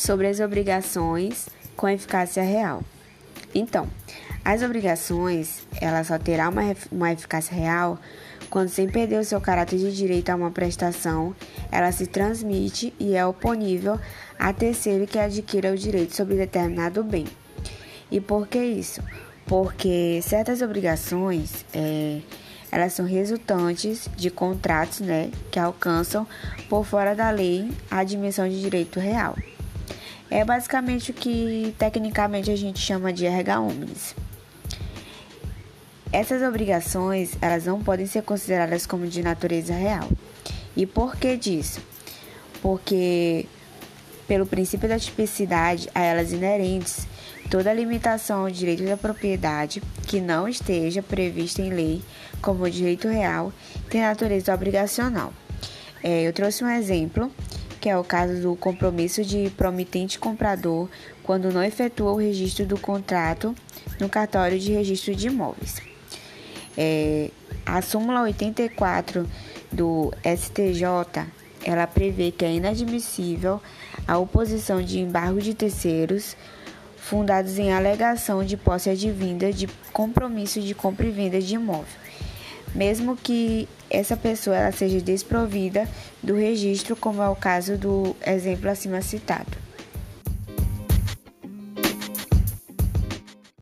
sobre as obrigações com eficácia real. Então, as obrigações, ela só terá uma, uma eficácia real quando, sem perder o seu caráter de direito a uma prestação, ela se transmite e é oponível a terceiro que adquira o direito sobre determinado bem. E por que isso? Porque certas obrigações, é, elas são resultantes de contratos né, que alcançam por fora da lei a dimensão de direito real. É basicamente o que tecnicamente a gente chama de erga omnes. Essas obrigações, elas não podem ser consideradas como de natureza real. E por que disso? Porque pelo princípio da tipicidade a elas inerentes, toda limitação ao direito da propriedade que não esteja prevista em lei como direito real tem natureza obrigacional. É, eu trouxe um exemplo que é o caso do compromisso de promitente comprador quando não efetua o registro do contrato no cartório de registro de imóveis. É, a súmula 84 do STJ ela prevê que é inadmissível a oposição de embargo de terceiros fundados em alegação de posse advinda de compromisso de compra e venda de imóvel mesmo que essa pessoa ela seja desprovida do registro, como é o caso do exemplo acima citado.